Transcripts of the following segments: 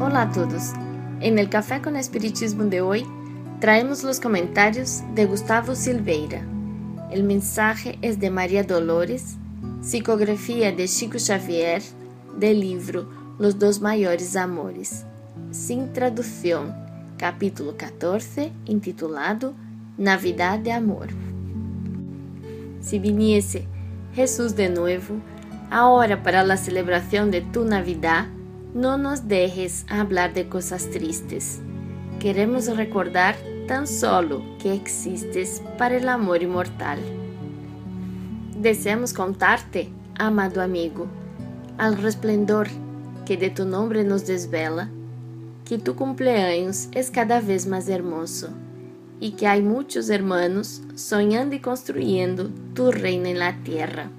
Hola a todos. En el Café con Espiritismo de hoy traemos los comentarios de Gustavo Silveira. El mensaje es de María Dolores, psicografía de Chico Xavier, del libro Los dos mayores amores, sin traducción, capítulo 14, intitulado Navidad de Amor. Si viniese Jesús de nuevo, ahora para la celebración de tu Navidad, no nos dejes hablar de cosas tristes. Queremos recordar tan solo que existes para el amor inmortal. Deseamos contarte, amado amigo, al resplendor que de tu nombre nos desvela, que tu cumpleaños es cada vez más hermoso y que hay muchos hermanos soñando y construyendo tu reino en la tierra.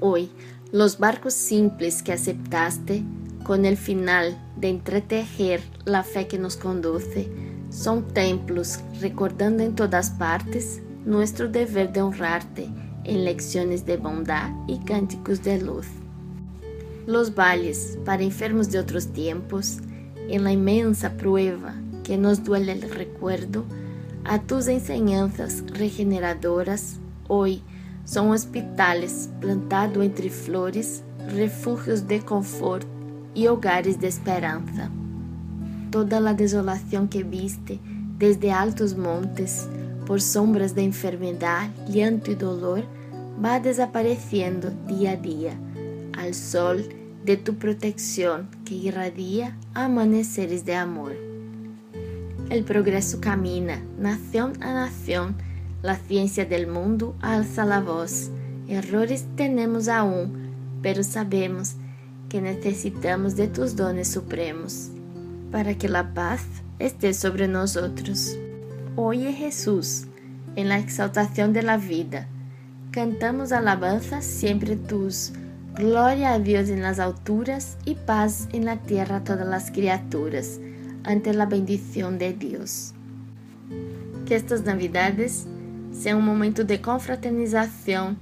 Hoy, los barcos simples que aceptaste con el final de entretejer la fe que nos conduce son templos recordando en todas partes nuestro deber de honrarte en lecciones de bondad y cánticos de luz. Los valles para enfermos de otros tiempos, en la inmensa prueba que nos duele el recuerdo, a tus enseñanzas regeneradoras, hoy son hospitales plantados entre flores, refúgios de confort y hogares de esperanza. Toda la desolación que viste desde altos montes, por sombras de enfermedad, llanto y dolor, va desapareciendo día a día al sol de tu protección que irradia amaneceres de amor. El progreso camina, nación a nación, la ciencia del mundo alza la voz. Errores tenemos aún, pero sabemos que necesitamos de tus dones supremos para que la paz esté sobre nosotros. Oye Jesús, en la exaltación de la vida, cantamos alabanzas siempre tus. Gloria a en las alturas y paz en la tierra a todas las criaturas, ante la bendición de Dios. Que estas Navidades sea um momento de confraternização,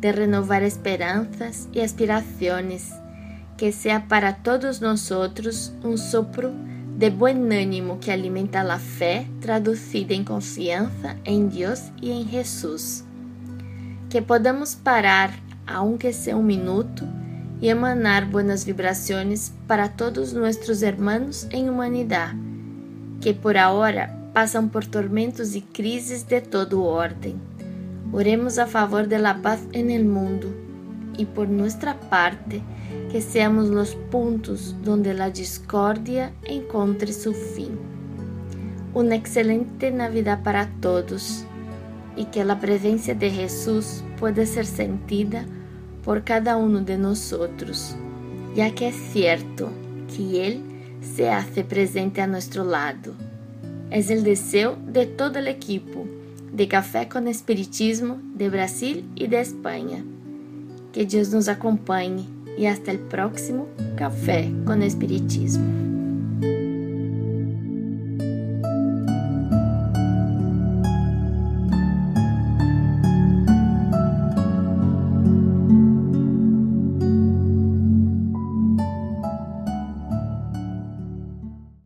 de renovar esperanças e aspirações, que seja para todos nós um sopro de bom ânimo que alimenta a fé traduzida em confiança em Deus e em Jesus. Que podamos parar, aunque seja um minuto, e emanar buenas vibrações para todos nossos irmãos em humanidade, que por agora passam por tormentos e crises de todo ordem. Oremos a favor de la paz en el mundo e por nuestra parte que seamos los puntos donde la discordia encontre su fin. Una excelente Navidad para todos e que a presença de Jesus pueda ser sentida por cada uno de nosotros, ya que é certo que Ele se hace presente a nuestro lado. Es el deseo de todo el equipo de Café con Espiritismo de Brasil y de España. Que Dios nos acompañe y hasta el próximo Café con Espiritismo.